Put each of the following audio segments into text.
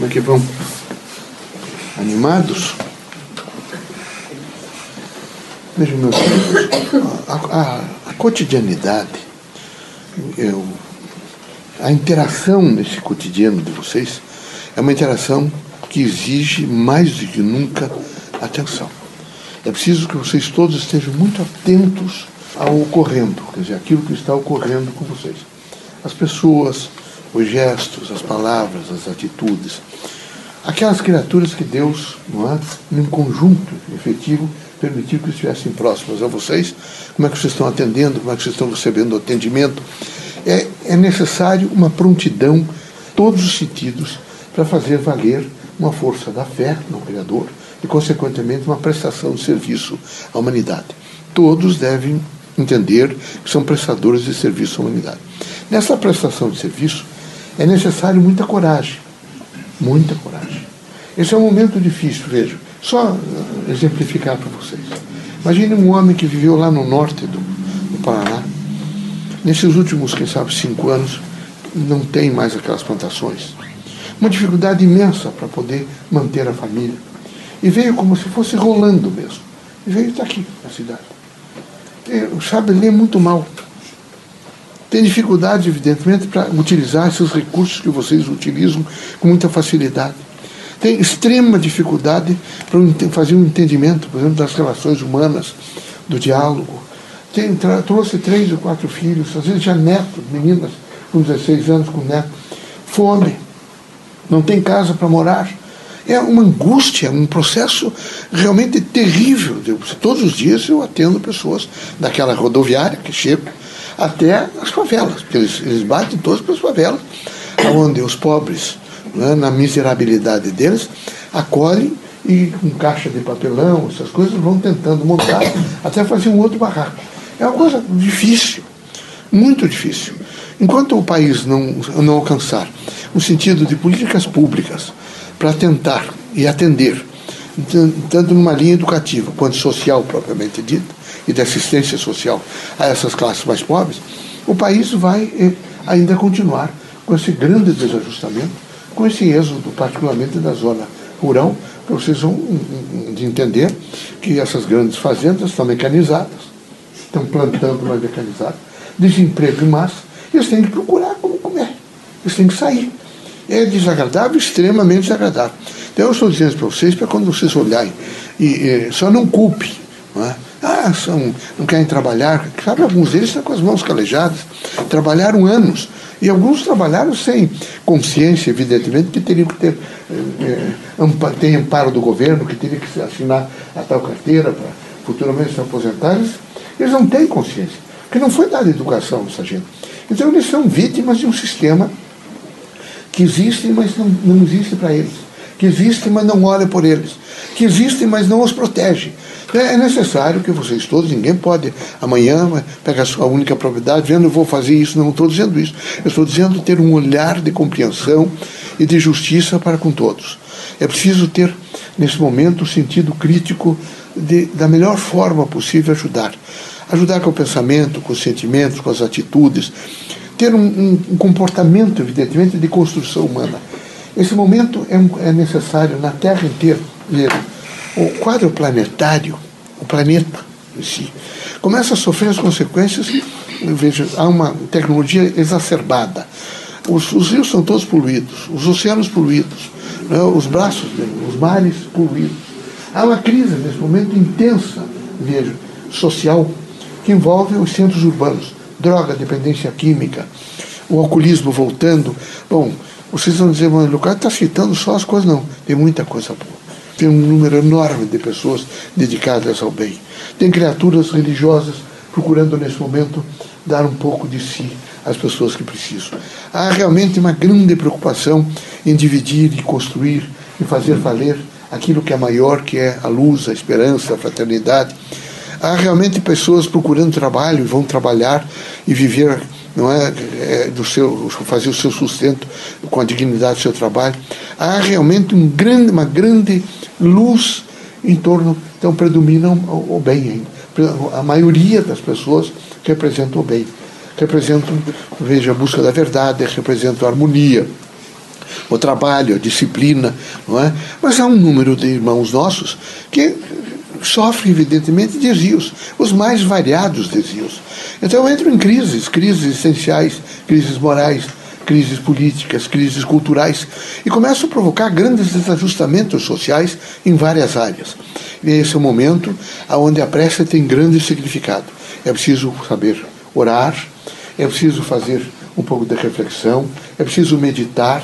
Como é que vão? Animados? Vejam, meus filhos, a, a, a cotidianidade, eu, a interação nesse cotidiano de vocês é uma interação que exige mais do que nunca atenção. É preciso que vocês todos estejam muito atentos ao ocorrendo, quer dizer, aquilo que está ocorrendo com vocês. As pessoas, os gestos, as palavras, as atitudes. Aquelas criaturas que Deus, não é, num conjunto efetivo, permitiu que estivessem próximas a vocês, como é que vocês estão atendendo, como é que vocês estão recebendo o atendimento. É, é necessário uma prontidão, todos os sentidos, para fazer valer uma força da fé no Criador e, consequentemente, uma prestação de serviço à humanidade. Todos devem entender que são prestadores de serviço à humanidade. Nessa prestação de serviço, é necessário muita coragem. Muita coragem. Esse é um momento difícil, veja. Só eh, exemplificar para vocês. Imagine um homem que viveu lá no norte do, do Paraná. Nesses últimos, quem sabe, cinco anos, não tem mais aquelas plantações. Uma dificuldade imensa para poder manter a família. E veio como se fosse rolando mesmo. E veio estar aqui, na cidade. E, sabe ler muito mal. Tem dificuldade, evidentemente, para utilizar esses recursos que vocês utilizam com muita facilidade. Tem extrema dificuldade para fazer um entendimento, por exemplo, das relações humanas, do diálogo. Tem, trouxe três ou quatro filhos, às vezes já netos, meninas com 16 anos com neto. Fome, não tem casa para morar. É uma angústia, um processo realmente terrível. Todos os dias eu atendo pessoas daquela rodoviária que chegam até as favelas, porque eles, eles batem todos para as favelas, onde os pobres, né, na miserabilidade deles, acolhem e com caixa de papelão, essas coisas, vão tentando montar até fazer um outro barraco. É uma coisa difícil, muito difícil. Enquanto o país não, não alcançar um sentido de políticas públicas para tentar e atender, tanto numa linha educativa quanto social propriamente dita, e de assistência social a essas classes mais pobres, o país vai eh, ainda continuar com esse grande desajustamento, com esse êxodo, particularmente da zona rural, para vocês vão de entender que essas grandes fazendas estão mecanizadas, estão plantando mais mecanizado, desemprego em massa, e eles têm que procurar como comer, eles têm que sair. É desagradável, extremamente desagradável. Então eu estou dizendo para vocês, para quando vocês olharem, e, e só não culpe, não é? Ah, são, não querem trabalhar. Sabe, alguns deles estão com as mãos calejadas. Trabalharam anos. E alguns trabalharam sem consciência, evidentemente, que teriam que ter é, tem amparo do governo, que teriam que assinar a tal carteira para futuramente se aposentar. Eles não têm consciência, porque não foi dada educação essa gente. Então eles são vítimas de um sistema que existe, mas não, não existe para eles. Que existe, mas não olha por eles. Que existe, mas não os protege. É, é necessário que vocês todos, ninguém pode amanhã pegar a sua única propriedade, vendo eu vou fazer isso, não estou dizendo isso. Eu estou dizendo ter um olhar de compreensão e de justiça para com todos. É preciso ter, nesse momento, o sentido crítico de, da melhor forma possível ajudar. Ajudar com o pensamento, com os sentimentos, com as atitudes. Ter um, um, um comportamento, evidentemente, de construção humana. Esse momento é, um, é necessário na Terra inteira. O quadro planetário, o planeta em si, começa a sofrer as consequências. Veja, há uma tecnologia exacerbada. Os, os rios são todos poluídos, os oceanos poluídos, né, os braços, os mares poluídos. Há uma crise nesse momento intensa, veja, social, que envolve os centros urbanos, droga, dependência química, o alcoolismo voltando. Bom, vocês vão dizer, mas o cara está citando só as coisas, não. Tem muita coisa boa. Tem um número enorme de pessoas dedicadas ao bem. Tem criaturas religiosas procurando nesse momento dar um pouco de si às pessoas que precisam. Há realmente uma grande preocupação em dividir e construir e fazer valer aquilo que é maior, que é a luz, a esperança, a fraternidade. Há realmente pessoas procurando trabalho e vão trabalhar e viver não é, é, do seu fazer o seu sustento com a dignidade do seu trabalho. Há realmente um grande uma grande luz em torno então predominam o, o bem a maioria das pessoas representam o bem. Representam veja a busca da verdade representam a harmonia o trabalho, a disciplina, não é? Mas há um número de irmãos nossos que sofrem, evidentemente, desvios, os mais variados desvios. Então entram em crises, crises existenciais, crises morais, crises políticas, crises culturais, e começam a provocar grandes desajustamentos sociais em várias áreas. E esse é o momento onde a prece tem grande significado. É preciso saber orar, é preciso fazer um pouco de reflexão, é preciso meditar,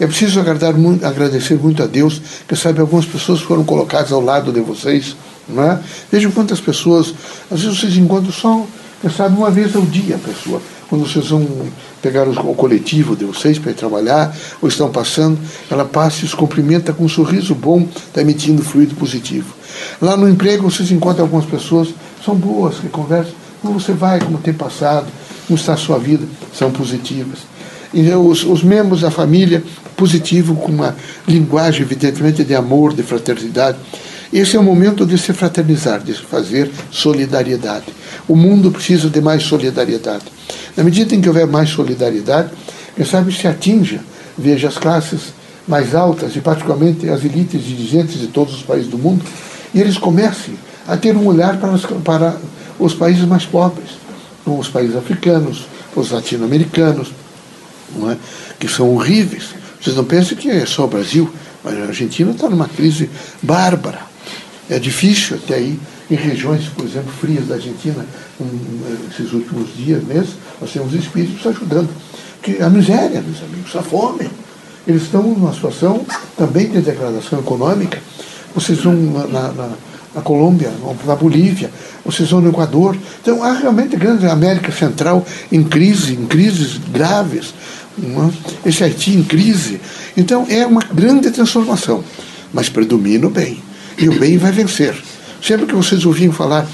é preciso muito, agradecer muito a Deus, que sabe, algumas pessoas foram colocadas ao lado de vocês. Não é? Vejam quantas pessoas, às vezes vocês encontram só, quem sabe, uma vez ao dia a pessoa. Quando vocês vão pegar o coletivo de vocês para ir trabalhar, ou estão passando, ela passa e os cumprimenta com um sorriso bom, está emitindo fluido positivo. Lá no emprego vocês encontram algumas pessoas, são boas, que conversam, como você vai, como tem passado, como está a sua vida, são positivas. E os, os membros da família, positivo, com uma linguagem, evidentemente, de amor, de fraternidade. Esse é o momento de se fraternizar, de se fazer solidariedade. O mundo precisa de mais solidariedade. Na medida em que houver mais solidariedade, quem sabe se atinja, veja as classes mais altas, e particularmente as elites dirigentes de todos os países do mundo, e eles comecem a ter um olhar para os, para os países mais pobres, como os países africanos, os latino-americanos, é? que são horríveis. Vocês não pensem que é só o Brasil, mas a Argentina está numa crise bárbara. É difícil até aí, em regiões, por exemplo, frias da Argentina, um, esses últimos dias, meses, nós temos espíritos ajudando. Que a miséria, meus amigos, a fome. Eles estão numa situação também de degradação econômica. Vocês vão na, na, na Colômbia, na Bolívia, vocês vão no Equador. Então há realmente grande América Central em crise, em crises graves. É? Esse Haiti em crise. Então é uma grande transformação, mas predomina o bem. E o bem vai vencer. Sempre que vocês ouvirem falar,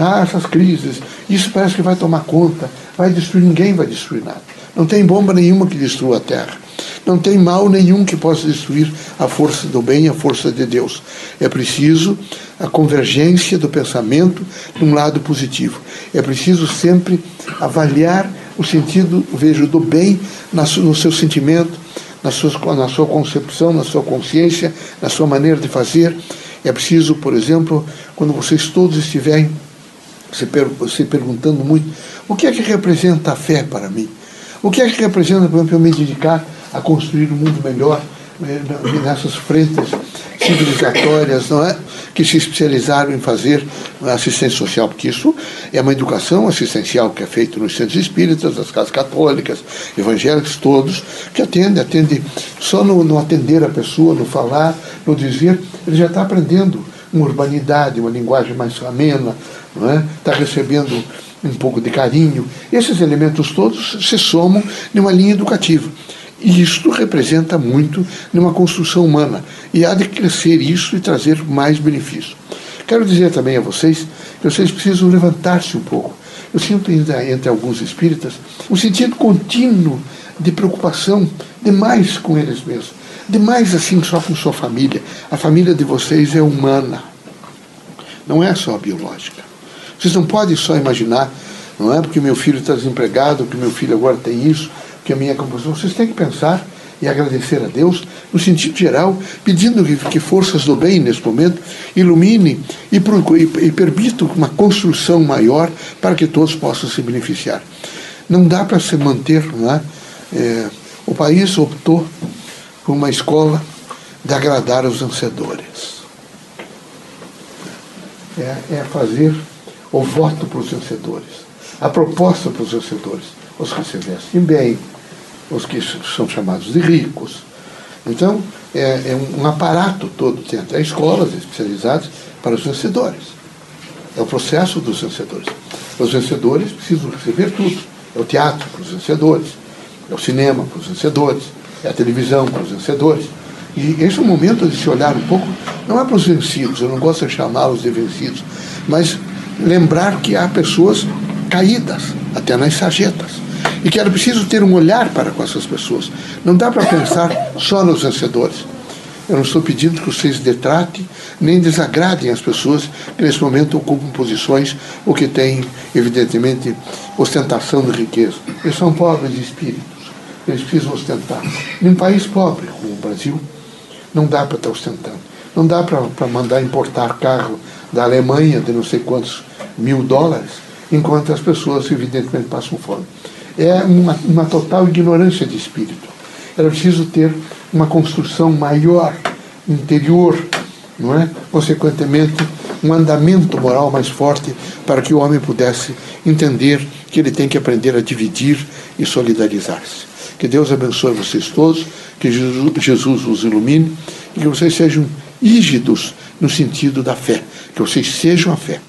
ah, essas crises, isso parece que vai tomar conta, vai destruir, ninguém vai destruir nada. Não tem bomba nenhuma que destrua a terra. Não tem mal nenhum que possa destruir a força do bem, a força de Deus. É preciso a convergência do pensamento de um lado positivo. É preciso sempre avaliar o sentido, vejo, do bem no seu sentimento, na sua, na sua concepção, na sua consciência, na sua maneira de fazer. É preciso, por exemplo, quando vocês todos estiverem se, per se perguntando muito, o que é que representa a fé para mim? O que é que representa, por exemplo, eu me dedicar a construir um mundo melhor eh, nessas frentes civilizatórias, não é? Que se especializaram em fazer assistência social, porque isso é uma educação assistencial que é feita nos centros espíritas, nas casas católicas, evangélicas, todos, que atende, atende só no, no atender a pessoa, no falar, no dizer, ele já está aprendendo uma urbanidade, uma linguagem mais amena, é? Está recebendo um pouco de carinho. Esses elementos todos se somam numa linha educativa. E isto representa muito numa construção humana. E há de crescer isso e trazer mais benefício. Quero dizer também a vocês que vocês precisam levantar-se um pouco. Eu sinto ainda entre alguns espíritas um sentido contínuo de preocupação demais com eles mesmos. Demais assim só com sua família. A família de vocês é humana. Não é só biológica. Vocês não podem só imaginar, não é porque meu filho está desempregado, que meu filho agora tem isso, que a minha composição. Vocês têm que pensar e agradecer a Deus, no sentido geral, pedindo que forças do bem, nesse momento, ilumine e, e, e permitam uma construção maior para que todos possam se beneficiar. Não dá para se manter, não é? é? O país optou por uma escola de agradar os vencedores. É, é fazer o voto para os vencedores, a proposta para os vencedores, os que se vestem bem, os que são chamados de ricos. Então, é, é um, aparato todo, tem até escolas especializadas para os vencedores. É o processo dos vencedores. Os vencedores precisam receber tudo. É o teatro para os vencedores, é o cinema para os vencedores, é a televisão para os vencedores. E esse é o momento de se olhar um pouco, não é para os vencidos, eu não gosto de chamá-los de vencidos, mas lembrar que há pessoas caídas, até nas sarjetas e que era preciso ter um olhar para com essas pessoas. Não dá para pensar só nos vencedores. Eu não estou pedindo que vocês detratem nem desagradem as pessoas que nesse momento ocupam posições ou que têm, evidentemente, ostentação de riqueza. Eles são pobres de espíritos. eles precisam ostentar. Num país pobre como o Brasil, não dá para estar ostentando. Não dá para mandar importar carro da Alemanha de não sei quantos mil dólares, enquanto as pessoas, evidentemente, passam fome. É uma, uma total ignorância de espírito. Era preciso ter uma construção maior, interior, não é? Consequentemente, um andamento moral mais forte para que o homem pudesse entender que ele tem que aprender a dividir e solidarizar-se. Que Deus abençoe vocês todos, que Jesus os ilumine e que vocês sejam rígidos no sentido da fé, que vocês sejam a fé.